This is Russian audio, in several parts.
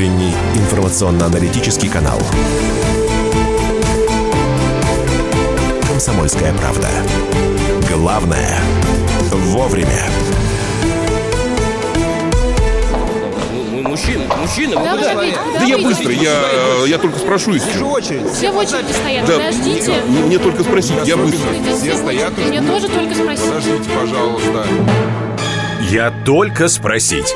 утренний информационно-аналитический канал. «Комсомольская правда». Главное – вовремя. Мужчина, мужчина, вы Да, куда? подождите, Да я вы быстро, я, я только спрошу Вижу еще. очередь. Все в очереди стоят, Да, подождите. мне, мне только спросить, я быстро. Подождите, все в стоят. Мне тоже только спросить. Подождите, пожалуйста. Я только спросить.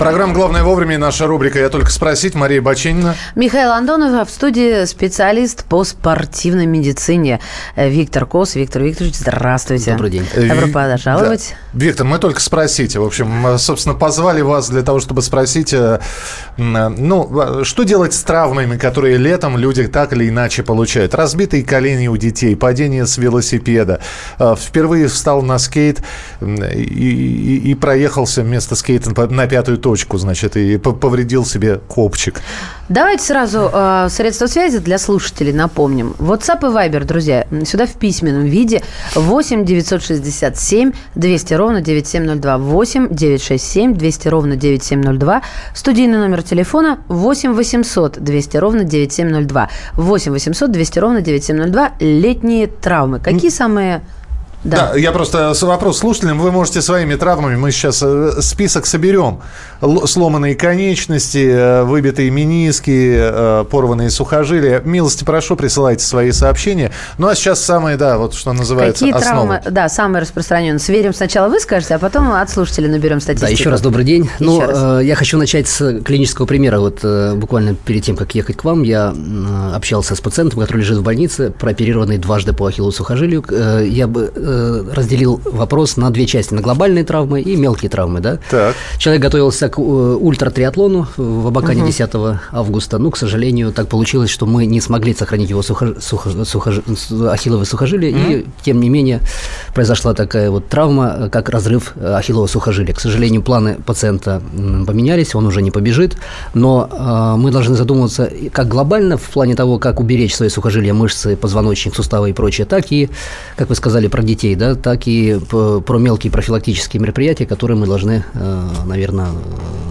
Программа «Главное вовремя» и наша рубрика «Я только спросить». Мария Бачинина. Михаил Антонов, а в студии специалист по спортивной медицине Виктор Кос. Виктор Викторович, здравствуйте. Добрый день. Добро Ви- пожаловать. Да. Виктор, мы только спросите. В общем, собственно, позвали вас для того, чтобы спросить, э, э, ну, э, что делать с травмами, которые летом люди так или иначе получают? Разбитые колени у детей, падение с велосипеда. Э, Впервые встал на скейт и, и- и проехался вместо скейта на пятую точку, значит, и повредил себе копчик. Давайте сразу э, средства связи для слушателей напомним. WhatsApp и Viber, друзья, сюда в письменном виде 8 967 200 ровно 9702. 8 967 200 ровно 9702. Студийный номер телефона 8 800 200 ровно 9702. 8 800 200 ровно 9702. Летние травмы. Какие самые... Да. я просто вопрос слушателям. Вы можете своими травмами, мы сейчас э, список соберем. Л- сломанные конечности, э, выбитые мениски, э, порванные сухожилия. Милости прошу, присылайте свои сообщения. Ну а сейчас самые, да, вот что называется, Какие основы. травмы, да, самые распространенные? Сверим сначала вы скажете, а потом от слушателей наберем статистику. Да, еще раз добрый день. Ну, Еще раз. э, я хочу начать с клинического примера. Вот буквально перед тем, как ехать к вам, я общался с пациентом, который лежит в больнице, прооперированный дважды по ахиллу сухожилию. Я бы разделил вопрос на две части: на глобальные травмы и мелкие травмы, да. Так. Человек готовился к э, ультратриатлону в Абакане 10 августа. Ну, к сожалению, так получилось, что мы не смогли сохранить его сухо, сухо, сухож- с- ахилловое сухожилие, и тем не менее произошла такая вот травма, э, как разрыв э, ахиллового сухожилия. К сожалению, планы пациента поменялись, он уже не побежит, но э, мы должны задумываться как глобально в плане того, как уберечь свои сухожилия, мышцы, позвоночник, суставы и прочее, так и, как вы сказали, про детей, да, так и про мелкие профилактические мероприятия, которые мы должны, наверное,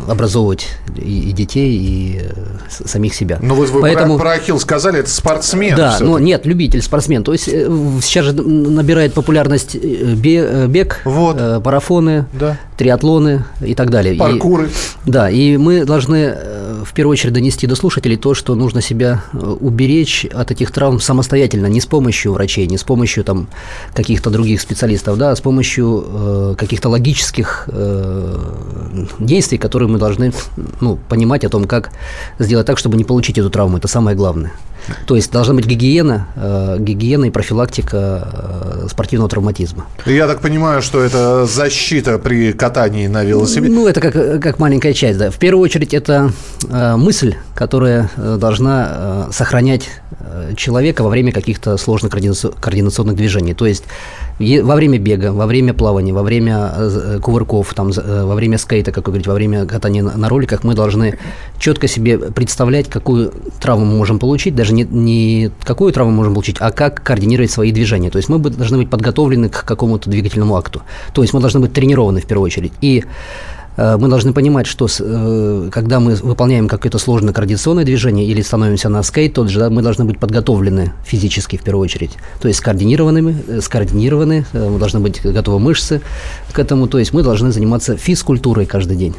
образовывать и, и детей, и э, самих себя. Ну вот вы Поэтому... про, про ахилл сказали, это спортсмен. Да, но нет, любитель, спортсмен. То есть э, сейчас же набирает популярность э, бе- э, бег, Вот. э, парафоны, Да. триатлоны и так далее. И- Паркуры. да, и мы должны э, в первую очередь донести до слушателей то, что нужно себя э, уберечь от этих травм самостоятельно, не с помощью врачей, не с помощью там каких-то других специалистов, да, с помощью э, каких-то логических э, действий, которые мы должны ну, понимать о том, как сделать так, чтобы не получить эту травму. Это самое главное. То есть должна быть гигиена, э, гигиена и профилактика э, спортивного травматизма. Я так понимаю, что это защита при катании на велосипеде. Ну, это как, как маленькая часть, да. В первую очередь, это э, мысль, которая э, должна э, сохранять человека во время каких-то сложных координаци- координационных движений. То есть во время бега, во время плавания, во время э, э, кувырков, там, э, во время скейта, как вы говорите, во время катания на, роликах, мы должны четко себе представлять, какую травму мы можем получить, даже не, не какую травму можем получить, а как координировать свои движения. То есть мы должны быть подготовлены к какому-то двигательному акту. То есть мы должны быть тренированы в первую очередь. И э, мы должны понимать, что э, когда мы выполняем какое-то сложное координационное движение или становимся на скейт, тот же, да, мы должны быть подготовлены физически в первую очередь. То есть скоординированными, э, скоординированы, э, мы должны быть готовы мышцы к этому. То есть мы должны заниматься физкультурой каждый день.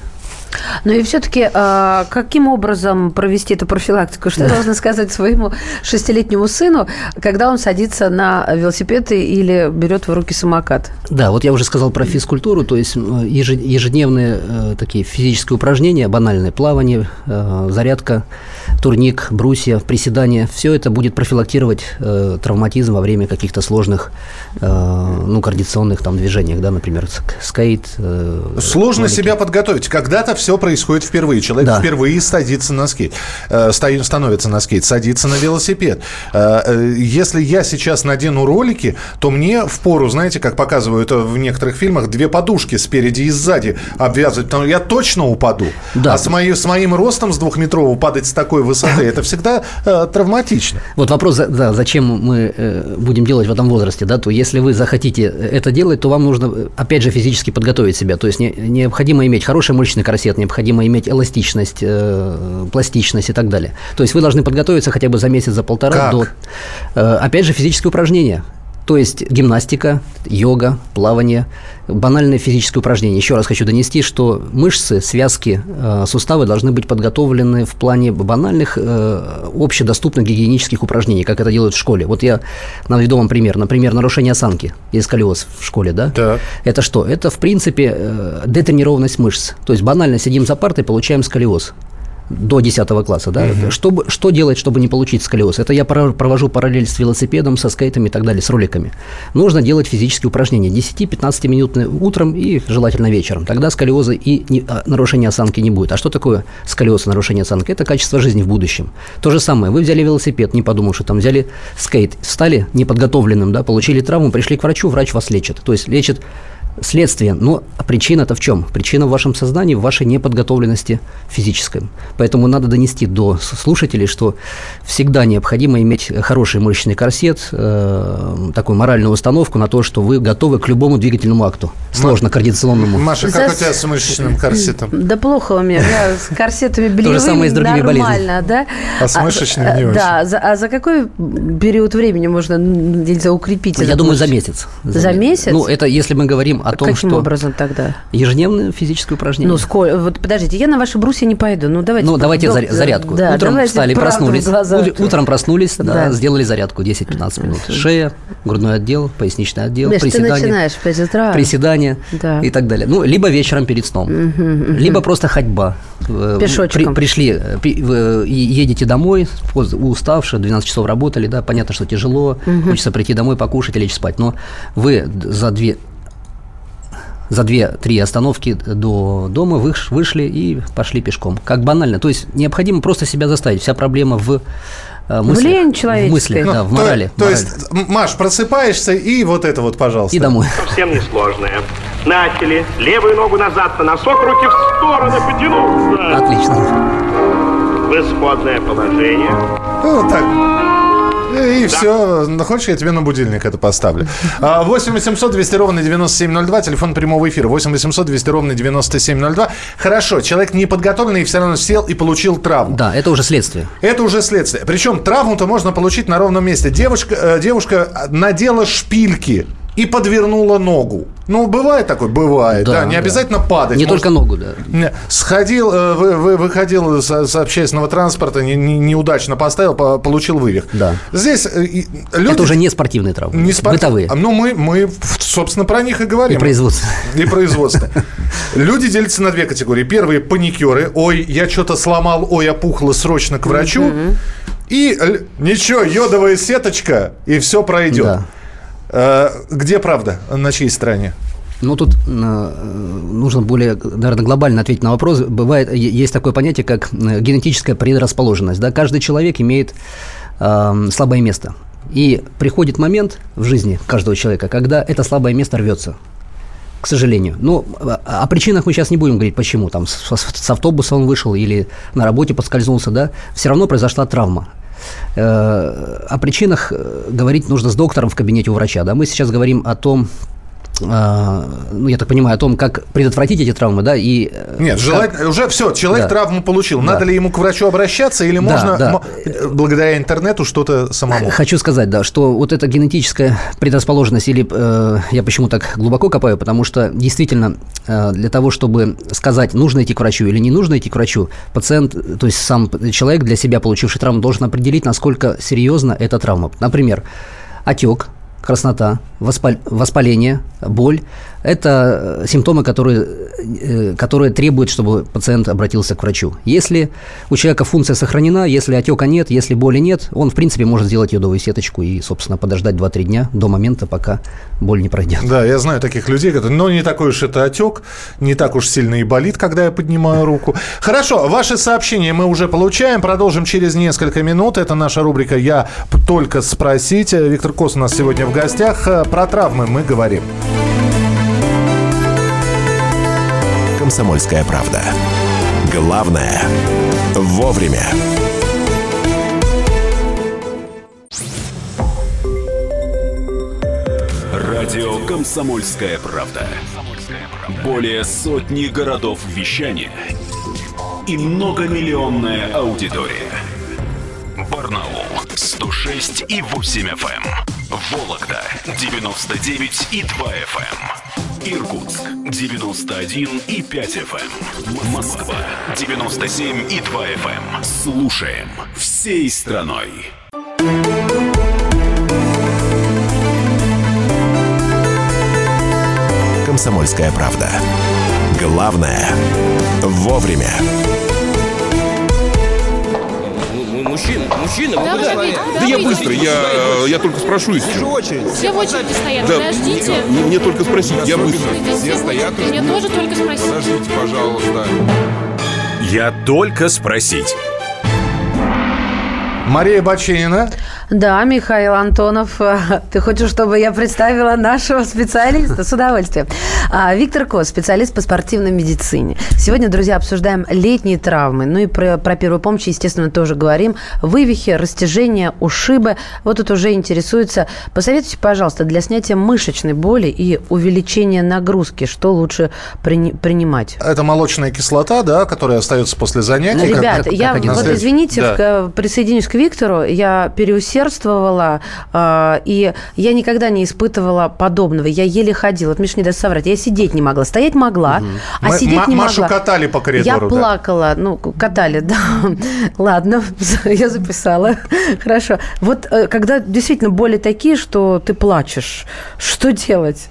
Ну и все-таки, каким образом провести эту профилактику? Что должны сказать своему шестилетнему сыну, когда он садится на велосипед или берет в руки самокат? Да, вот я уже сказал про физкультуру, то есть ежедневные э, такие физические упражнения, банальное плавание, э, зарядка, турник, брусья, приседания, все это будет профилактировать э, травматизм во время каких-то сложных, э, ну, координационных там движениях, да, например, ск- скейт. э, Сложно себя подготовить. Когда-то все происходит впервые. Человек Да. впервые садится на скейт, э, ста- становится на скейт, садится на велосипед. Э, э, Если я сейчас надену ролики, то мне в пору, знаете, как показывают э, в некоторых фильмах, две подушки спереди и сзади обвязывать. Потому что я точно упаду. Да. А с, моей- с моим ростом с двухметрового падать с такой высоты. Это всегда э, травматично. Вот вопрос, да, зачем мы э, будем делать в этом возрасте, да, то если вы захотите это делать, то вам нужно, опять же, физически подготовить себя. То есть не, необходимо иметь хороший мышечный корсет, необходимо иметь эластичность, э, пластичность и так далее. То есть вы должны подготовиться хотя бы за месяц, за полтора Как? до, э, опять же, физические упражнения. То есть гимнастика, йога, плавание, банальные физические упражнения. Еще раз хочу донести, что мышцы, связки, э, суставы должны быть подготовлены в плане банальных, э, общедоступных гигиенических упражнений, как это делают в школе. Вот я наведу вам пример. Например, нарушение осанки, есть сколиоз в школе, да? Так. Это что? Это, в принципе, э, детренированность мышц. То есть банально сидим за партой, получаем сколиоз до 10 класса, да, чтобы, что делать, чтобы не получить сколиоз? Это я провожу параллель с велосипедом, со скейтами и так далее, с роликами. Нужно делать физические упражнения 10-15 минут утром и желательно вечером. Тогда сколиоза и не- а, нарушения осанки не будет. А что такое сколиоз и нарушение осанки? Это качество жизни в будущем. То же самое, вы взяли велосипед, не подумавши, там взяли скейт, встали неподготовленным, да, получили травму, пришли к врачу, врач вас лечит. То есть лечит следствие. Но причина-то в чем? Причина в вашем сознании, в вашей неподготовленности физической. Поэтому надо донести до слушателей, что всегда необходимо иметь хороший мышечный корсет, э, такую моральную установку на то, что вы готовы к любому двигательному акту, сложно-координационному. Маша, как За- у тебя с мышечным корсетом? Да плохо у меня. Я с корсетами же белевыми самое и с другими нормально, да? А с мышечными не э, очень. Да. За, а за какой период времени можно, не укрепить Я думаю, за месяц. За месяц? Ну, это если мы говорим о том, Каким что образом тогда? ежедневное физическое упражнение. Ну, сколько? Вот подождите, я на ваши брусья не пойду. Ну, давайте. Ну, давайте заря- зарядку. Да, Утром давайте встали, проснулись. Утром проснулись, да, Да. сделали зарядку 10-15 минут. Шея, грудной отдел, поясничный отдел, Миш, ты приседания. начинаешь в 5 утра. Приседания Да. и так далее. Ну, либо вечером перед сном, либо просто ходьба. Э, Пешочком. при- пришли, э, при- и едете домой, уставшие, 12 часов работали, да, понятно, что тяжело, хочется прийти домой, покушать и лечь спать. Но вы за две за две-три остановки до дома выш- вышли и пошли пешком. Как банально. То есть необходимо просто себя заставить. Вся проблема в э, мыслях. лень в человеческой. мыслях, да, в то- морали. То, морали. есть, Маш, просыпаешься и вот это вот, пожалуйста. И домой. Совсем несложное. Начали. Левую ногу назад на носок, руки в стороны потянуться. Отлично. В исходное положение. Ну, так. И все. Ну, хочешь, я тебе на будильник это поставлю. А, 8 800 200 ровно 9702, телефон прямого эфира. 8 800 200 ровно 9702. Хорошо, человек неподготовленный все равно сел и получил травму. Да, это уже следствие. Это уже следствие. Причем травму-то можно получить на ровном месте. Девушка, э, девушка надела шпильки и подвернула ногу. Ну, бывает такое? Бывает, да. Да, не да. обязательно падать. Не Может, только ногу, да. Сходил, э, вы, вы- выходил с, с общественного транспорта, не- не- неудачно поставил, по- получил вывих. Да. Здесь э, и люди... Это уже не спортивные травмы. не спорт- Бытовые. Ну, мы, мы, собственно, про них и И говорим. производство. И производство. Люди делятся на две категории. Первые паникеры. Ой, я что-то сломал, ой, опухло, срочно к врачу. И ничего, йодовая сеточка, и все пройдет. Да. Э, Где правда? На чьей стороне? Ну, тут э, нужно более, наверное, глобально ответить на вопрос. Бывает, есть такое понятие, как э, генетическая предрасположенность. Да? Каждый человек имеет э, слабое место. И приходит момент в жизни каждого человека, когда это слабое место рвется. К сожалению. Ну, о о причинах мы сейчас не будем говорить, почему. Там с- с автобуса он вышел или на работе подскользнулся, да. Все равно произошла травма. Э, О причинах э, говорить нужно с доктором в кабинете у врача. Да? Мы сейчас говорим о том, ну, я так понимаю, о том, как предотвратить эти травмы, да, и... э, Нет, как- желательно, уже все, человек Да. травму получил. Надо Да. ли ему к врачу обращаться или можно да. мо- э, благодаря интернету что-то самому? Хочу сказать, да, что вот эта генетическая предрасположенность, или э, я почему так глубоко копаю, потому что действительно э, для того, чтобы сказать, нужно идти к врачу или не нужно идти к врачу, пациент, то есть сам человек для себя, получивший травму, должен определить, насколько серьезна эта травма. Например, отек, краснота, воспаление, боль – это э, симптомы, которые, э, которые требуют, чтобы пациент обратился к врачу. Если у человека функция сохранена, если отека нет, если боли нет, он, в принципе, может сделать йодовую сеточку и, собственно, подождать 2-3 дня до момента, пока боль не пройдет. Да, я знаю таких людей, которые, но не такой уж это отек, не так уж сильно и болит, когда я поднимаю руку. Хорошо, ваши сообщения мы уже получаем, продолжим через несколько минут. Это наша рубрика «Я только спросить». Виктор Кос у нас сегодня в гостях. Э, Про травмы мы говорим. «Комсомольская правда». Главное – вовремя. Радио «Комсомольская правда». Более сотни городов вещания и многомиллионная аудитория. Барнаул 106 и 8 FM. Эм. Вологда 99 и 2 FM. Иркутск 91 и 5 FM. Москва 97 и 2 FM. Слушаем всей страной. «Комсомольская правда». Главное – вовремя. Мужчина, мужчина, вы Да, куда? подождите, Да я вы быстро, я, я только спрошу Вижу очередь. Все в очереди стоят, Да, подождите. мне, мне только спросить, я быстро. Все стоят. Мне тоже только спросить. Подождите, пожалуйста. Я только спросить. Мария Бачинина. Да, Михаил Антонов, ты хочешь, чтобы я представила нашего специалиста? С удовольствием. А, Виктор Кос, специалист по спортивной медицине. Сегодня, друзья, обсуждаем летние травмы. Ну и про, про первую помощь, естественно, тоже говорим. Вывихи, растяжения, ушибы. Вот тут уже интересуется. Посоветуйте, пожалуйста, для снятия мышечной боли и увеличения нагрузки, что лучше прини- принимать? Это молочная кислота, да, которая остается после занятий. Ребят, как- я как вот настоять? извините, Да. присоединюсь к Виктору. Я переусердствовала, э, и я никогда не испытывала подобного. Я еле ходила. Вот Миша не даст соврать. Я сидеть не могла. Стоять могла, а Мы- сидеть не Машу могла. катали по Я коридору. да. плакала, ну, катали, да. Ладно, я записала. Хорошо. Вот э, когда действительно боли такие, что ты плачешь, что делать?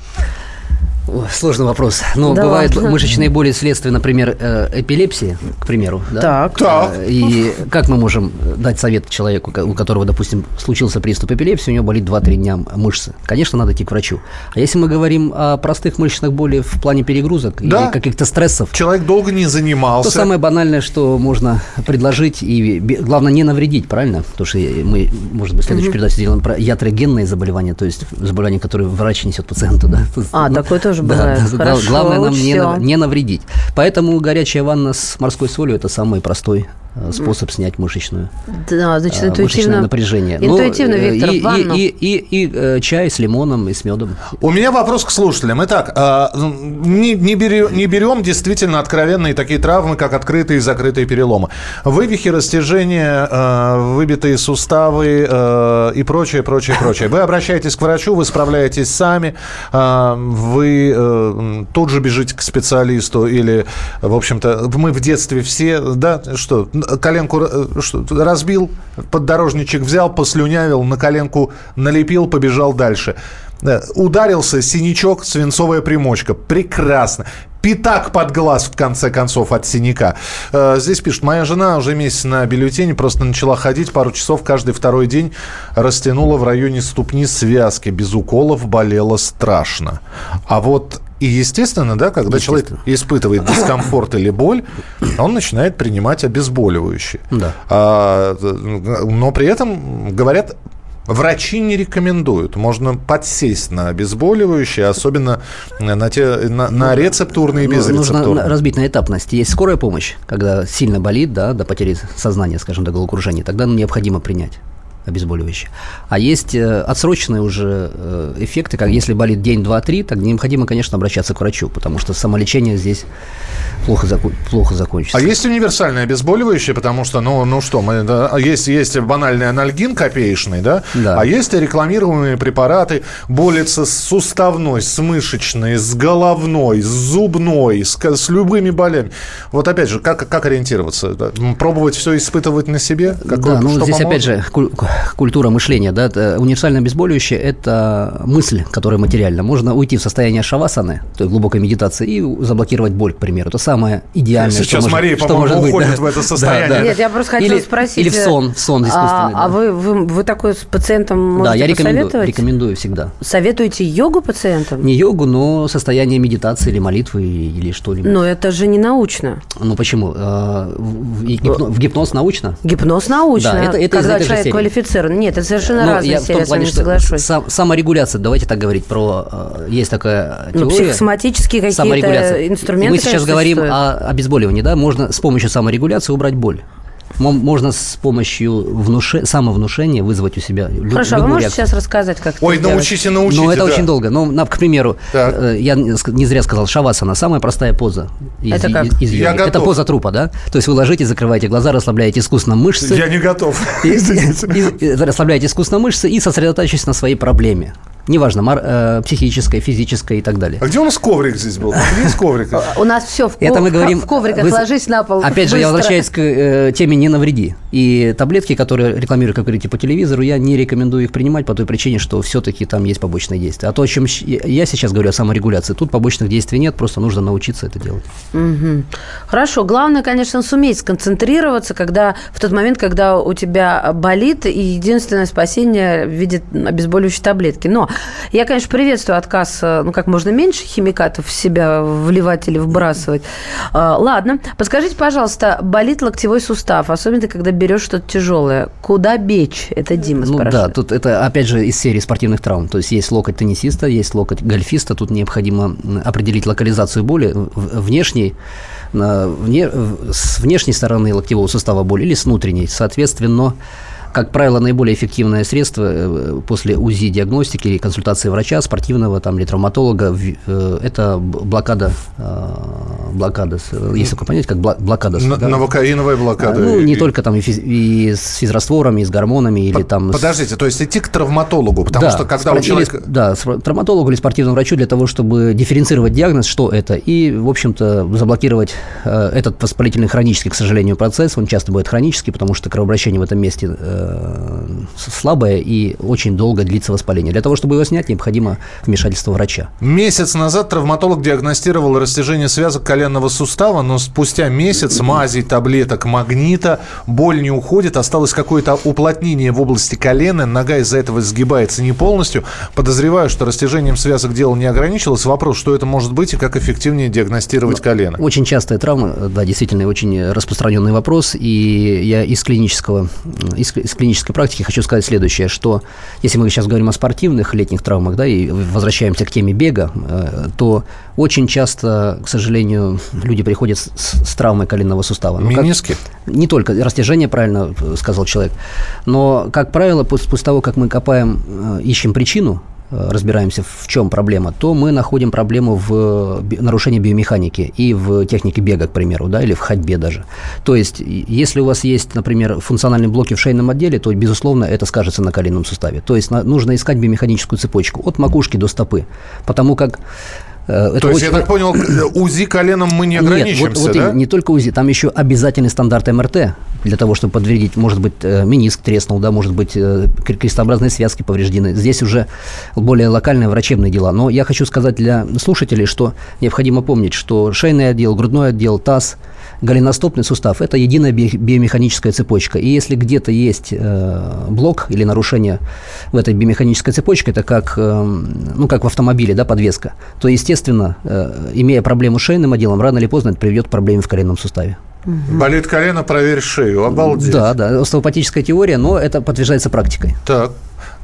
Сложный вопрос. Ну, Да бывают ладно. мышечные боли следствие, например, э, эпилепсии, к примеру. да? Так. Так. Э, И как мы можем дать совет человеку, у которого, допустим, случился приступ эпилепсии, у него болит 2-3 дня мышцы? Конечно, надо идти к врачу. А если мы говорим о простых мышечных болях в плане перегрузок Да. или каких-то стрессов, Человек долго не то занимался. самое банальное, что можно предложить, и главное не навредить, правильно? Потому что мы, может быть, в следующей передаче сделаем про ятрогенные заболевания, то есть заболевания, которые врач несет пациенту. Да? А, такое тоже Да, бывает. да, Хорошо, главное нам не, нав- не навредить. Поэтому горячая ванна с морской солью – это самый простой способ снять мышечную, Да, значит, э, мышечное интуитивно. напряжение. Ну, Интуитивно, э, Виктор, и, ванну. и, и, и, и, э, чай с лимоном и с медом. У меня вопрос к слушателям. Итак, не, не, берем, не берем действительно откровенные такие травмы, как открытые и закрытые переломы. Вывихи, растяжения, э, выбитые суставы э, и прочее, прочее, прочее. Вы обращаетесь к врачу, вы справляетесь сами, э, вы э, тут же бежите к специалисту или, в общем-то, мы в детстве все, да, что, коленку э, разбил, поддорожничек взял, послюнявил, на коленку налепил, побежал дальше. Да, Ударился, синячок, свинцовая примочка. Прекрасно. Пятак под глаз, в конце концов, от синяка. Э, Здесь пишут, моя жена уже месяц на бюллетене, просто начала ходить пару часов каждый второй день, растянула в районе ступни связки, без уколов болело страшно. А вот и естественно, да, когда человек испытывает дискомфорт или боль, он начинает принимать обезболивающие. Да. А, но при этом, говорят, Врачи не рекомендуют. Можно подсесть на обезболивающие, особенно на, те, на, на рецептурные и Ну, безрецептурные. Нужно разбить на этапности. Есть скорая помощь, когда сильно болит, да, до потери сознания, скажем, до головокружения, тогда необходимо принять обезболивающее. А есть э, отсроченные уже э, эффекты, как если болит день, два, три, так необходимо, конечно, обращаться к врачу, потому что самолечение здесь плохо, заку- плохо закончится. А есть универсальное обезболивающее, потому что, ну, ну что, мы, да, есть, есть банальный анальгин копеечный, да? Да. а есть рекламируемые препараты, борются с суставной, с мышечной, с головной, с зубной, с, с любыми болями. Вот опять же, как, как ориентироваться? Пробовать все испытывать на себе? Какое- да, ну здесь поможет? опять же культура мышления, да, универсальное обезболивающее – это мысль, которая материальна. Можно уйти в состояние шавасаны, то есть глубокой медитации, и заблокировать боль, к примеру. Это самое идеальное, Сейчас что может, Мария, что по-моему, может быть. уходит да. в это Да, состояние. да. Нет, я просто хотела Или- спросить. Или в сон, в сон искусственный. А, а вы, вы, вы такой с пациентом можете Да, я рекомендую, рекомендую всегда. Советуете йогу пациентам? Не йогу, но состояние медитации или молитвы или что-либо. Но это же не научно. Ну почему? Э, В, в гипно- в гипноз научно? Гипноз научно. Да, это- это когда человек серии. Квалифицирован. Нет, это совершенно Ну, разные я в серии, том я с вами плане, соглашусь. сам- саморегуляция, давайте так говорить про... э, Есть такая Ну, теория. психосоматические какие-то инструменты, Мы сейчас конечно, говорим о обезболивании, да? Можно с помощью саморегуляции убрать боль. Мо- Можно с помощью внуше- самовнушения вызвать у себя лю- Хорошо, а вы любую можете реакцию. сейчас рассказать, как Ой, это делать? научите, научите. Но это да. очень долго. Ну, на- к примеру, Так. э, я не зря сказал, шавасана самая простая поза. Из, Это как? из- из Я йоги. Это готов. поза трупа, да? То есть вы ложитесь, закрываете глаза, расслабляете искусно мышцы. Я не готов. И- и- и расслабляете искусно мышцы и сосредотачиваетесь на своей проблеме. Неважно, мор- э, психической, физической и так далее. А где у нас коврик здесь был? Есть коврик? У нас все в, ко- Это мы говорим... в ковриках. вы- Ложись на пол. Опять же, я возвращаюсь к э, теме «не навреди». И таблетки, которые рекламируют, как говорите, по телевизору, я не рекомендую их принимать по той причине, что все-таки там есть побочные действия. А то, о чем я сейчас говорю, о саморегуляции, тут побочных действий нет, просто нужно научиться это делать. Мгм. Хорошо. Главное, конечно, суметь сконцентрироваться, когда в тот момент, когда у тебя болит, и единственное спасение в виде обезболивающей таблетки. Но я, конечно, приветствую отказ, э, ну, как можно меньше химикатов в себя вливать или вбрасывать. А, Ладно. Подскажите, пожалуйста, болит локтевой сустав, особенно когда берешь что-то тяжелое. Куда бечь? Это Дима Ну спрашивает. да, тут это опять же из серии спортивных травм. То есть есть локоть теннисиста, есть локоть гольфиста. Тут необходимо определить локализацию боли внешней, вне- с внешней стороны локтевого сустава боли или с внутренней. Соответственно, как правило, наиболее эффективное средство э, после УЗИ диагностики или консультации врача, спортивного там, или травматолога, э, это блокада, э, блокада, есть такое понятие, как блокада. с- Н- да. Новокаиновая блокада. А, Ну, не И- только там и, физ- и с физрастворами, и с гормонами, или там... Подождите, то есть идти к травматологу, потому да, что когда спор- у человека... или да, травматологу или спортивному врачу для того, чтобы дифференцировать диагноз, что это, и, в общем-то, заблокировать этот воспалительный хронический, к сожалению, процесс. Он часто бывает хронический, потому что кровообращение в этом месте слабое и очень долго длится воспаление. Для того, чтобы его снять, необходимо вмешательство врача. Месяц назад травматолог диагностировал растяжение связок коленного сустава, но спустя месяц мазей, таблеток, магнита, боль не уходит, осталось какое-то уплотнение в области колена, нога из-за этого сгибается не полностью. Подозреваю, что растяжением связок дело не ограничилось. Вопрос, что это может быть и как эффективнее диагностировать колено? Очень частая травма, да, действительно, очень распространенный вопрос. И я из клинического, из, из клинической практики хочу сказать следующее, что если мы сейчас говорим о спортивных летних травмах, да, и возвращаемся к теме бега, э, то очень часто, к сожалению, люди приходят с, с травмой коленного сустава. Как- Миниски? не только растяжение, правильно э, сказал человек, но, как правило, пос- после того, как мы копаем, э, ищем причину, разбираемся, в чем проблема, то мы находим проблему в э, нарушении биомеханики и в технике бега, к примеру, да, или в ходьбе даже. То есть, если у вас есть, например, функциональные блоки в шейном отделе, то, безусловно, это скажется на коленном суставе. То есть, на- нужно искать биомеханическую цепочку от макушки до стопы, потому как э, это То есть, очень- я так понял, УЗИ коленом мы не ограничимся, нет, вот, вот да? именно, не только УЗИ, там еще обязательный стандарт МРТ для того, чтобы подтвердить, может быть, э, мениск треснул, да, может быть, э, кре- крестообразные связки повреждены. Здесь уже более локальные врачебные дела. Но я хочу сказать для слушателей, что необходимо помнить, что шейный отдел, грудной отдел, таз, голеностопный сустав – это единая би- биомеханическая цепочка. И если где-то есть э, блок или нарушение в этой биомеханической цепочке, это как, э, ну, как в автомобиле, да, подвеска, то, естественно, э, имея проблему с шейным отделом, рано или поздно это приведет к проблеме в коленном суставе. Болит колено, проверь шею. Обалдеть. Да, да, остеопатическая теория, но это подтверждается практикой. Так,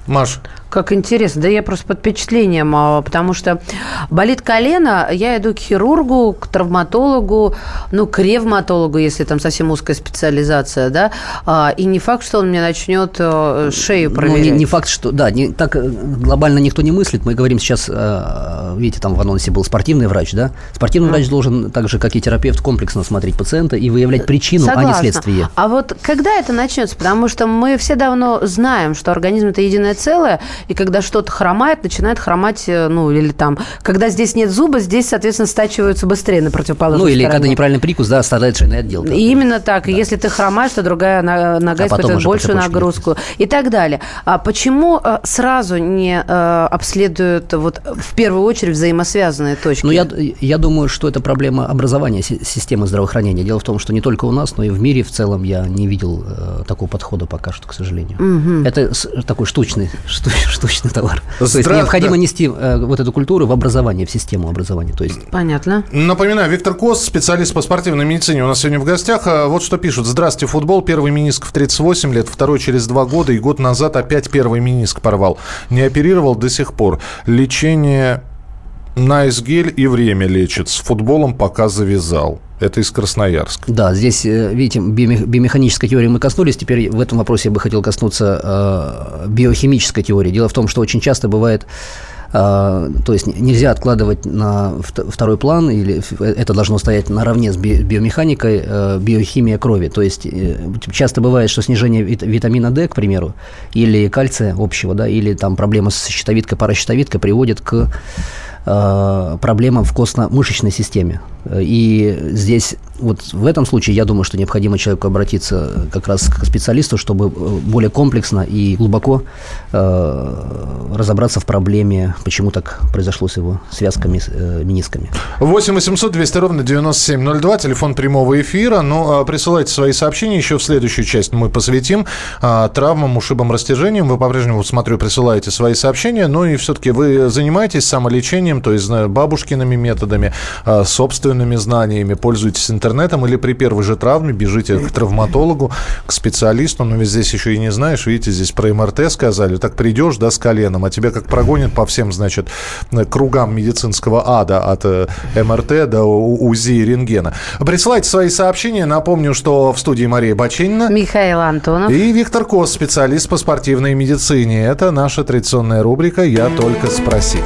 Маш, Как интересно. Да я просто под впечатлением, а, потому что болит колено, я иду к хирургу, к травматологу, ну, к ревматологу, если там совсем узкая специализация, да, а, и не факт, что он мне начнет э, шею Ну, проверять. не, не факт, что... Да, не, так э, глобально никто не мыслит. Мы говорим сейчас, э, видите, там в анонсе был спортивный врач, да? Спортивный врач должен, так же, как и терапевт, комплексно смотреть пациента и выявлять причину, а не Согласна. следствие. А вот когда это начнется? Потому что мы все давно знаем, что организм это единое целое, и когда что-то хромает, начинает хромать, э, ну, или там, когда здесь нет зуба, здесь, соответственно, стачиваются быстрее на противоположной Ну, или стороне. когда неправильный прикус, да, страдает шейный отдел. да. И Именно так. И Если ты хромаешь, то другая нога А испытывает большую нагрузку и так далее. А почему э, сразу не э, обследуют вот в первую очередь взаимосвязанные точки? Ну, я, я думаю, что это проблема образования си- системы здравоохранения. Дело в том, что не только у нас, но и в мире в целом я не видел э, такого подхода пока что, к сожалению. Это с- такой штучный, шту- штучный товар. То есть Здра- необходимо да. нести э, вот эту культуру в образование, в систему образования. То есть Понятно. Напоминаю, Виктор Кос, специалист по спортивной медицине, у нас сегодня в гостях. А, Вот что пишут. Здравствуйте, футбол. Первый миниск в 38 лет, второй через два года, и год назад опять первый миниск порвал. Не оперировал до сих пор. Лечение Найсгель и время лечит. С футболом пока завязал. Это из Красноярска. Да, здесь, э, видите, биоме- биомеханической теории мы коснулись. Теперь в этом вопросе я бы хотел коснуться э, биохимической теории. Дело в том, что очень часто бывает э, то есть нельзя откладывать на вт- второй план, или это должно стоять наравне с би- биомеханикой, биохимия крови. То есть часто бывает, что снижение вит- витамина D, к примеру, или кальция общего, да, или там проблема с щитовидкой, паращитовидкой приводит к проблемам в костно-мышечной системе. И здесь, вот в этом случае, я думаю, что необходимо человеку обратиться как раз к специалисту, чтобы э, более комплексно и глубоко э, разобраться в проблеме, почему так произошло с его связками, э, менисками. 8 800 200 ровно 9702, телефон прямого эфира. Ну, а, присылайте свои сообщения. Еще в следующую часть мы посвятим а, травмам, ушибам, растяжениям. Вы по-прежнему, смотрю, присылаете свои сообщения. Ну и все-таки вы занимаетесь самолечением, то есть бабушкиными методами, а, собственными знаниями, пользуетесь интернетом или при первой же травме бежите к травматологу, к специалисту. Но ведь здесь еще и не знаешь, видите, здесь про МРТ сказали. Так придешь, да, с коленом, а тебя как прогонят по всем, значит, кругам медицинского ада от э, МРТ до УЗИ и рентгена. Присылайте свои сообщения. Напомню, что в студии Мария Баченина. Михаил Антонов. И Виктор Кос, специалист по спортивной медицине. Это наша традиционная рубрика «Я только спросить».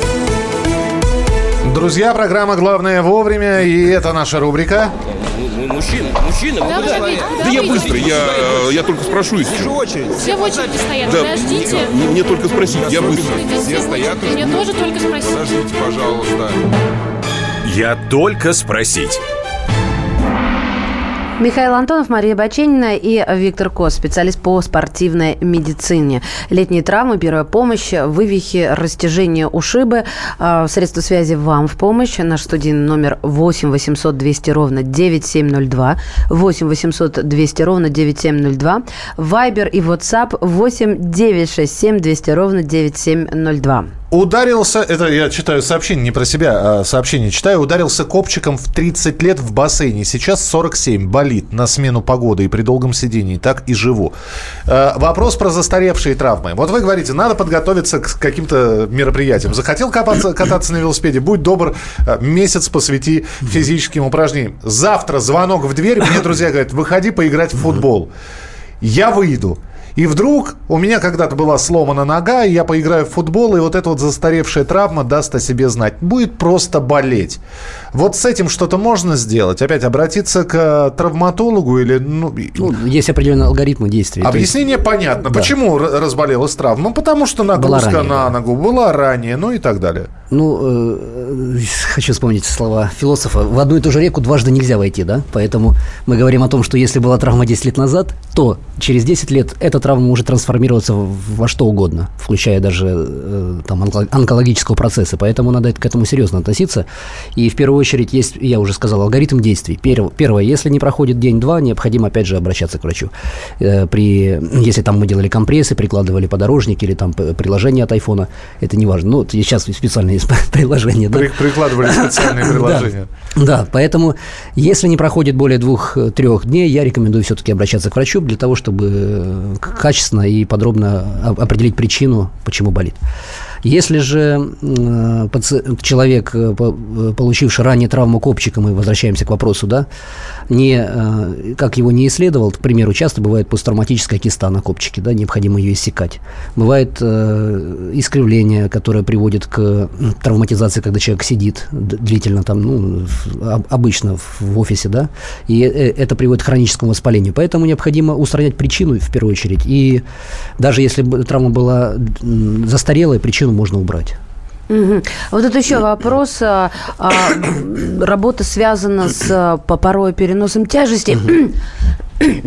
Друзья, программа «Главное вовремя», и это наша рубрика. М- м- Мужчина, мужчина, Да, куда? подождите, Да я быстро, я, я только спрошу что. Все в очереди стоят, Да, подождите. мне, мне только спросить, я быстро. Все стоят. Мне тоже только спросить. Подождите, пожалуйста. Я только спросить. Михаил Антонов, Мария Баченина и Виктор Кос, специалист по спортивной медицине. Летние травмы, первая помощь, вывихи, растяжение, ушибы. А, Средства связи вам в помощь. Наш студийный номер 8 800 200 ровно 9702. 8 800 200 ровно 9702. Вайбер и WhatsApp 8 967 200 ровно 9702. Ударился, это я читаю сообщение, не про себя, а сообщение читаю, ударился копчиком в 30 лет в бассейне. Сейчас 47, болит на смену погоды и при долгом сидении. Так и живу. Э, вопрос про застаревшие травмы. Вот вы говорите, надо подготовиться к каким-то мероприятиям. Захотел кататься, кататься на велосипеде, будь добр, э, месяц посвяти физическим упражнениям. Завтра звонок в дверь, мне друзья говорят, выходи поиграть в футбол. Я выйду. И вдруг у меня когда-то была сломана нога, и я поиграю в футбол, и вот эта вот застаревшая травма даст о себе знать. Будет просто болеть. Вот с этим что-то можно сделать? Опять обратиться к э, травматологу или... Ну, Ну, есть определенные алгоритмы действий. То есть- Объяснение понятно. Почему р- разболелась травма? Ну, потому что нагрузка на да. ногу была ранее, ну и так далее. Ну, э, хочу вспомнить слова философа. В одну и ту же реку дважды нельзя войти, да? Поэтому мы говорим о том, что если была травма 10 лет назад, то через 10 лет эта травма может трансформироваться во что угодно, включая даже э, там, онко- онкологического процесса. Поэтому надо к этому серьезно относиться. И в первую очередь есть, я уже сказал, алгоритм действий. Перв- Первое, если не проходит день-два, необходимо опять же обращаться к врачу. Э, При, если там мы делали компрессы, прикладывали подорожники или там приложение от айфона, это не важно. Ну, сейчас специально есть приложение. да. При- прикладывали специальные приложения. Да, поэтому, если не проходит более двух-трех дней, я рекомендую все-таки обращаться к врачу для того, чтобы э, качественно и подробно определить причину, почему болит. Если же паци- человек, э, э, получивший ранее травму копчика, мы возвращаемся к вопросу, да, не, э, как его не исследовал, к примеру, часто бывает посттравматическая киста на копчике, да, необходимо ее иссекать. Бывает э, искривление, которое приводит к травматизации, когда человек сидит длительно там, ну, обычно в- офисе, да, и э, это приводит к хроническому воспалению. Поэтому необходимо устранять причину в первую очередь. И даже если травма была м, застарелая, причину можно убрать. Мгм. Вот это еще вопрос. а, а, Работа связана с а, по- порой переносом тяжести.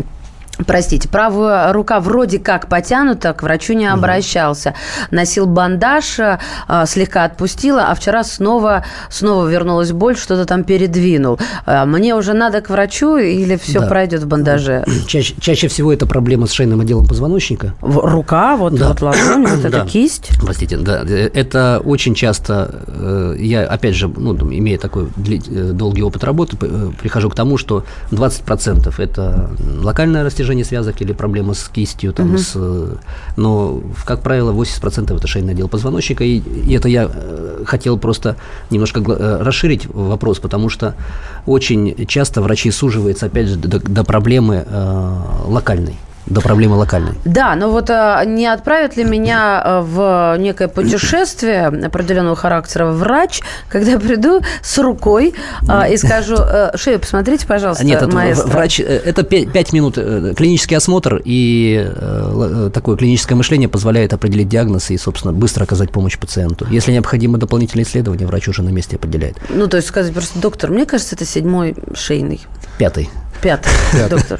Простите, правая рука вроде как потянута, к врачу не обращался. Носил бандаж, а, слегка отпустила, а вчера снова, снова вернулась боль, что-то там передвинул. А, Мне уже надо к врачу или все Да. пройдет в бандаже? Чаще, чаще всего это проблема с шейным отделом позвоночника. В- Рука, вот, Да. вот ладонь, вот Да. эта кисть. Простите, да, э, это очень часто, э, я опять же, ну, имея такой э, долгий опыт работы, э, прихожу к тому, что 20% это локальное растяжение связок или проблема с кистью, там, с, э, но, как правило, 80% это шейный отдел позвоночника, и, и это я э, хотел просто немножко э, расширить вопрос, потому что очень часто врачи суживаются, опять же, до, до проблемы э, локальной, до проблемы локальной. Да, но вот а, не отправит ли меня а, в некое путешествие определенного характера врач, когда я приду с рукой а, и скажу, э, шею посмотрите, пожалуйста, Нет, это в- маэстро». врач, э, это 5 минут, э, клинический осмотр и э, э, такое клиническое мышление позволяет определить диагноз и, собственно, быстро оказать помощь пациенту. Если необходимо дополнительные исследования, врач уже на месте определяет. Ну, то есть сказать просто, доктор, мне кажется, это седьмой шейный. Пятый. Пятый, доктор.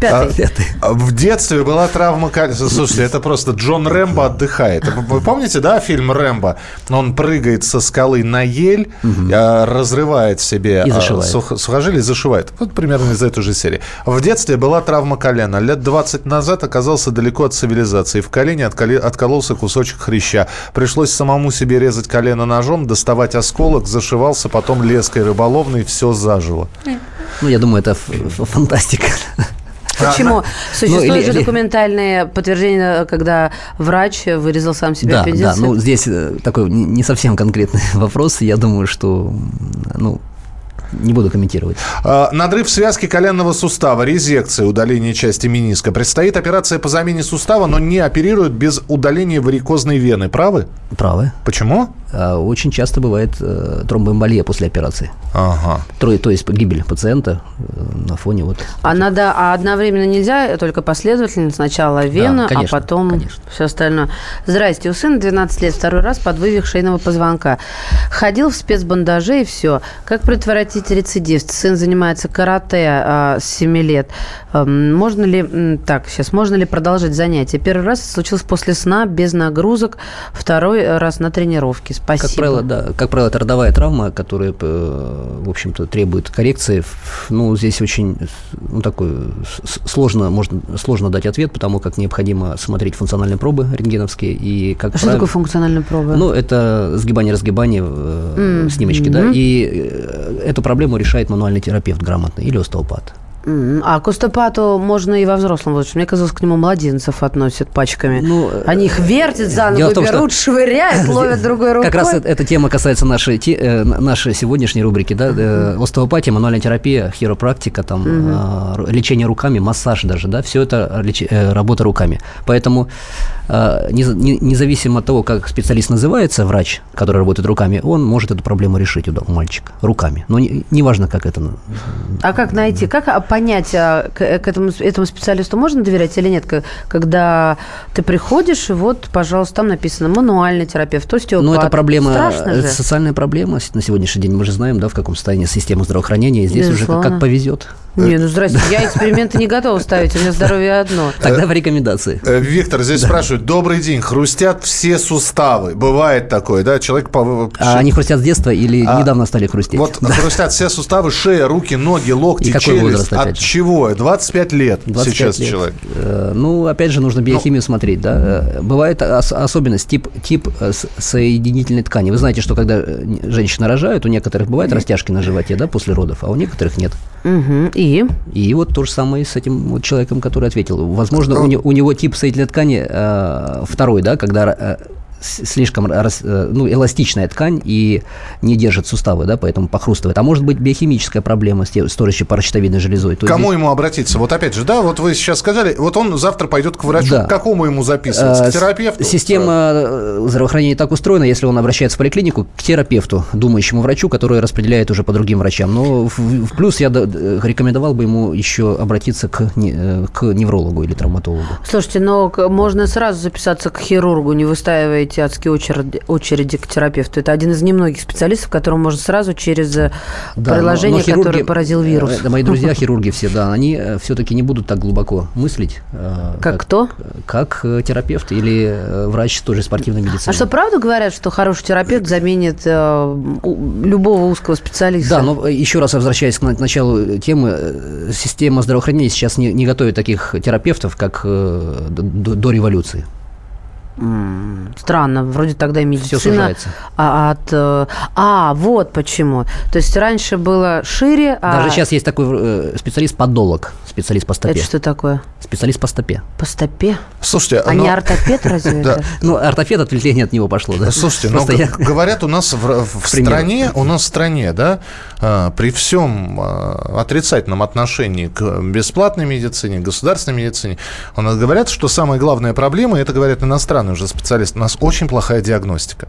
Пятый. А В детстве была травма колена. Слушайте, это просто Джон Рэмбо отдыхает. Вы- помните, да, фильм Рэмбо? Он прыгает со скалы на ель, а, разрывает себе И а, зашивает. сух- сухожилие и зашивает. Вот примерно из этой же серии. В детстве была травма колена. Лет 20 назад оказался далеко от цивилизации. В колене отколи- откололся кусочек хряща. Пришлось самому себе резать колено ножом, доставать осколок, зашивался, потом леской рыболовной, все зажило. Ну, я думаю, это фантастика. Почему? Существуют Ну, или- же или- документальные подтверждения, когда врач вырезал сам себе Да, аппендицит. да, ну здесь э, такой не совсем конкретный вопрос. Я думаю, что, ну, не буду комментировать. А, Надрыв связки коленного сустава, резекция, удаление части миниска. Предстоит операция по замене сустава, но не оперируют без удаления варикозной вены. Правы? Правы. Почему? А Очень часто бывает э, тромбоэмболия после операции. Ага. То, то есть гибель пациента э, на фоне вот А надо, а одновременно нельзя, только последовательно. Сначала вена, конечно, а потом конечно. все остальное. Здрасте, у сына 12 лет, второй раз под вывих шейного позвонка. Ходил в спецбандаже и все. Как предотвратить рецидив? Сын занимается карате а, с 7 лет. Эм, Можно ли, так, сейчас, можно ли продолжить занятия? Первый раз это случилось после сна, без нагрузок. Второй раз на тренировке. Спасибо. Как правило, да, как правило, это родовая травма, которая, э, в общем-то, требует коррекции. Ну, здесь очень, ну, такой сложно, можно, сложно дать ответ, потому как необходимо смотреть функциональные пробы рентгеновские и как А что такое функциональная проба? Ну, это сгибание-разгибание э, Мгм. снимочки, да, и э, эту проблему решает мануальный терапевт грамотный или остеопат. А к остеопату можно и во взрослом возрасте. Мне казалось, к нему младенцев относят пачками. Ну, э, Они их вертят за дело ногу, в том, что- берут, швыряют, ловят другой рукой. Как раз э- эта тема касается нашей, те- э, нашей сегодняшней рубрики, да, э, остеопатия, мануальная терапия, хиропрактика, там, э, ру- лечение руками, массаж даже, да, все это леч- э, работа руками. Поэтому э, независимо от того, как специалист называется, врач, который работает руками, он может эту проблему решить у мальчика руками. Но не- неважно, как это. А как найти, как а, понять, а, к, к этому, этому специалисту можно доверять или нет? Когда ты приходишь, и вот, пожалуйста, там написано мануальный терапевт, остеопат. Ну, это проблема, Страшно это же. социальная проблема на сегодняшний день. Мы же знаем, да, в каком состоянии система здравоохранения. И здесь уже как, Безусловно. как повезет. Не, ну здрасте, я эксперименты не готова ставить, у меня здоровье одно. Тогда в рекомендации. Э, Виктор здесь спрашивает. Добрый день. Хрустят все суставы. Бывает такое, да? Человек... по- А они хрустят с детства или А, недавно стали хрустеть? Вот хрустят все суставы, шея, руки, ноги, локти, И какой челюсть. возраст, От же? чего? 25 лет 25 сейчас лет. человек. Э, Ну, опять же, нужно биохимию смотреть, да. Э, Бывает ос- особенность, тип, тип э, соединительной ткани. Вы знаете, что когда э, женщины рожают, у некоторых бывают растяжки на животе, да, после родов, а у некоторых нет. Мгм, И? И вот то же самое с этим вот человеком, который ответил. Возможно, у, не- у него тип соединительной ткани э, второй, да, когда э, слишком э, ну, эластичная ткань и не держит суставы, да, поэтому похрустывает. А может быть биохимическая проблема с, с той же паращитовидной железой. То К Кому здесь- ему обратиться? Вот опять же, да, вот вы сейчас сказали, вот он завтра пойдет к врачу. Да. К какому ему записываться? Э, К терапевту? Система э, здравоохранения так устроена, если он обращается в поликлинику, к терапевту, думающему врачу, который распределяет уже по другим врачам. Но в, в плюс я рекомендовал бы ему еще обратиться к, к неврологу или травматологу. Слушайте, но можно сразу записаться к хирургу, не выстаиваете адские очереди, очереди к терапевту. Это один из немногих специалистов, которому можно сразу через э, Да, но- приложение, но хирурги- которое поразил вирус. э, Это мои друзья хирурги все, да, они все-таки не будут так глубоко мыслить. э, Как кто? Как э, терапевт или э, врач тоже спортивной медицины. А что, правда говорят, что хороший терапевт заменит э, любого узкого специалиста? Да, но э, еще раз возвращаясь к на- к началу э, темы, э, система здравоохранения сейчас не, не готовит таких терапевтов, как э, до, до революции. Странно, вроде тогда медицина... сужается. А, от, э, а, вот почему. То есть раньше было шире, а... Даже сейчас есть такой э, специалист-подолог, специалист по стопе. Это что такое? Специалист по стопе. По стопе? Слушайте, А но- не ортопед разве это? Ну, ортопед отвлечение от него пошло, да? Слушайте, ну, говорят, у нас в, стране, у нас в стране, да, а, при всем а, отрицательном отношении к бесплатной медицине, к государственной медицине, у нас говорят, что самая главная проблема, это говорят иностранные уже специалисты, у нас очень плохая диагностика.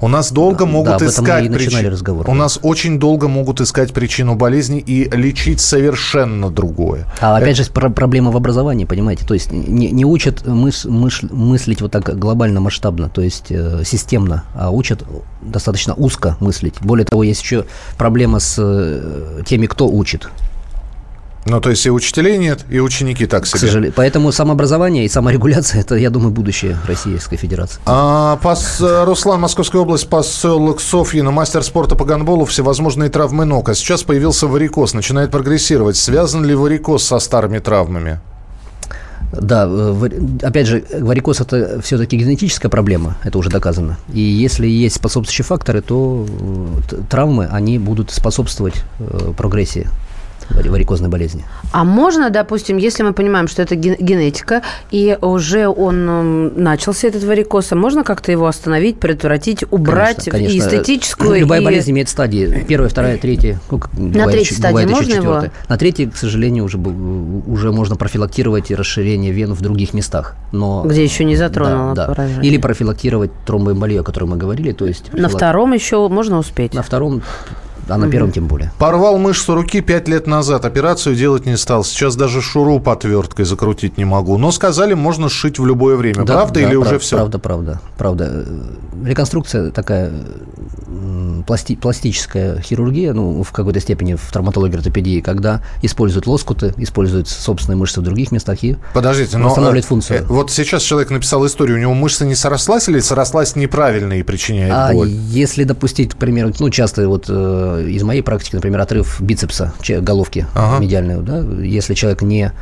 У нас долго могут искать причину. У нас очень долго могут искать причину болезни и лечить совершенно другое. А опять же, про- проблема в образовании, понимаете? То есть не, не учат мыс- мыш- мыслить вот так глобально, масштабно, то есть э, системно, а учат достаточно узко мыслить. Более того, есть еще проблема с э, теми, кто учит. Ну, то есть и учителей нет, и ученики так К себе. сожалению. Поэтому самообразование и саморегуляция – это, я думаю, будущее Российской Федерации. А, пос- Руслан, Московская область, поселок Софьино, мастер спорта по гандболу, всевозможные травмы ног. А сейчас появился варикоз, начинает прогрессировать. Связан ли варикоз со старыми травмами? Да, э, опять же, варикоз это все-таки генетическая проблема, это уже доказано. И если есть способствующие факторы, то э, травмы, они будут способствовать э, прогрессии варикозной болезни. А можно, допустим, если мы понимаем, что это ген- генетика, и уже он начался, этот варикоз, а можно как-то его остановить, предотвратить, убрать Конечно, конечно. и эстетическую, Любая и- болезнь имеет стадии. Первая, вторая, третья. Ну, как бывает третьей стадии можно его? четвертая. На третьей, к сожалению, уже, уже можно профилактировать расширение вен в других местах. Но, Где еще не затронуло Да, да. поражение. Или профилактировать тромбоэмболию, о которой мы говорили. То есть На профилак- втором еще можно успеть. На втором, а на первом тем более. Порвал мышцу руки пять лет назад. Операцию делать не стал. Сейчас даже шуруп отверткой закрутить не могу. Но сказали, можно сшить в любое время. Да, Правда да, или уже прав- все? Правда, правда, правда. Реконструкция такая пласти- пластическая хирургия, ну, в какой-то степени в травматологии ортопедии, когда используют лоскуты, используют собственные мышцы в других местах и Подождите, но восстанавливают э, функцию. э, вот сейчас человек написал историю, у него мышца не сорослась или сорослась неправильно и причиняет А боль? если допустить, к примеру, ну, часто вот э, из моей практики, например, отрыв бицепса, головки Ага. медиальной, да, если человек не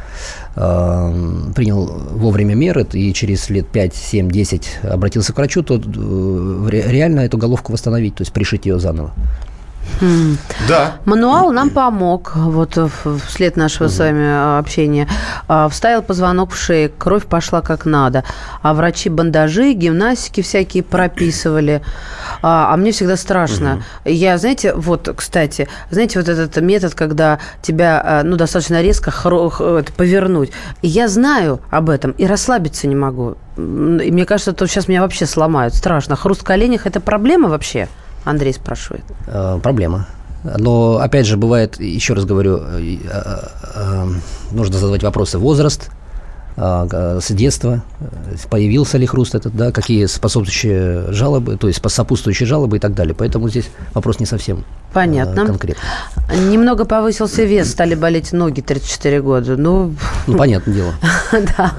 э, принял вовремя меры и через лет 5, 7, 10 обратился к врачу, то э, ре- реально эту головку восстановить, то есть пришить ее заново. Да. Мануал нам помог, вот э, в- вслед нашего с вами а, общения. А, Вставил позвонок в шею, кровь пошла как надо. А врачи бандажи, гимнастики всякие прописывали. А, а мне всегда страшно. Я, знаете, вот, кстати, знаете, вот этот метод, когда тебя, а, ну, достаточно резко это, повернуть. Я знаю об этом и расслабиться не могу. И мне кажется, то сейчас меня вообще сломают. Страшно. Хруст в коленях – это проблема вообще? Андрей спрашивает. Э, проблема. Но, опять же, бывает, еще раз говорю, э, э, э, нужно задавать вопросы. Возраст, э, с детства, э, появился ли хруст этот, да, какие способствующие жалобы, то есть сопутствующие жалобы и так далее. Поэтому здесь вопрос не совсем э, Понятно. конкретный. Немного повысился вес, стали болеть ноги 34 года. Ну, Ну, понятное дело. да.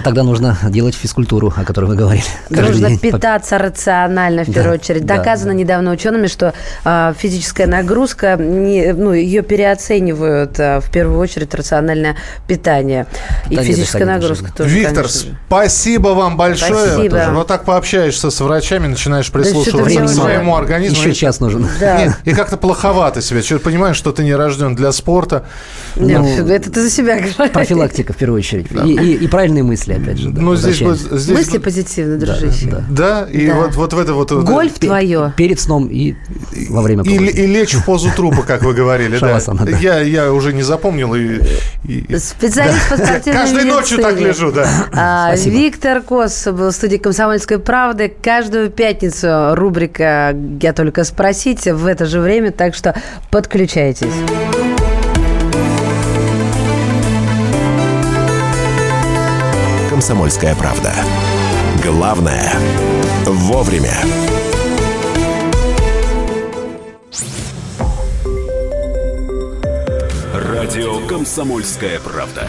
Тогда нужно делать физкультуру, о которой вы говорили. Нужно питаться рационально, в первую очередь. Доказано да. недавно учеными, что а, физическая нагрузка, ну, ее переоценивают а, в первую очередь рациональное питание. И нет, физическая Энергонагрузка тоже, Виктор, конечно спасибо вам большое. Спасибо. Вот так пообщаешься с врачами, начинаешь прислушиваться времени к уже- своему организму. Еще И- час нужен. Да. Нет, и как-то плоховато себя. Что понимаешь, что ты не рожден для спорта. Нет, Ну, это ты за себя говоришь. Профилактика в первую очередь. И, и- и правильные мысли, опять же. да, Ну, здесь, здесь Мысли позитивные, дружище. Да, и Да. Вот, вот в это вот... Гольф Пе- твое. Перед сном и во время И, и лечь в позу трупа, как вы говорили. да. Шавасана, да. Я, я уже не запомнил. И, и- Специалист по спортивной Каждой ночью так медицине. лежу, да. А. Виктор Кос был в студии «Комсомольской правды». Каждую пятницу рубрика «Я только спросить» в это же время, так что подключайтесь. «Комсомольская правда». Главное – вовремя. Радио «Комсомольская правда».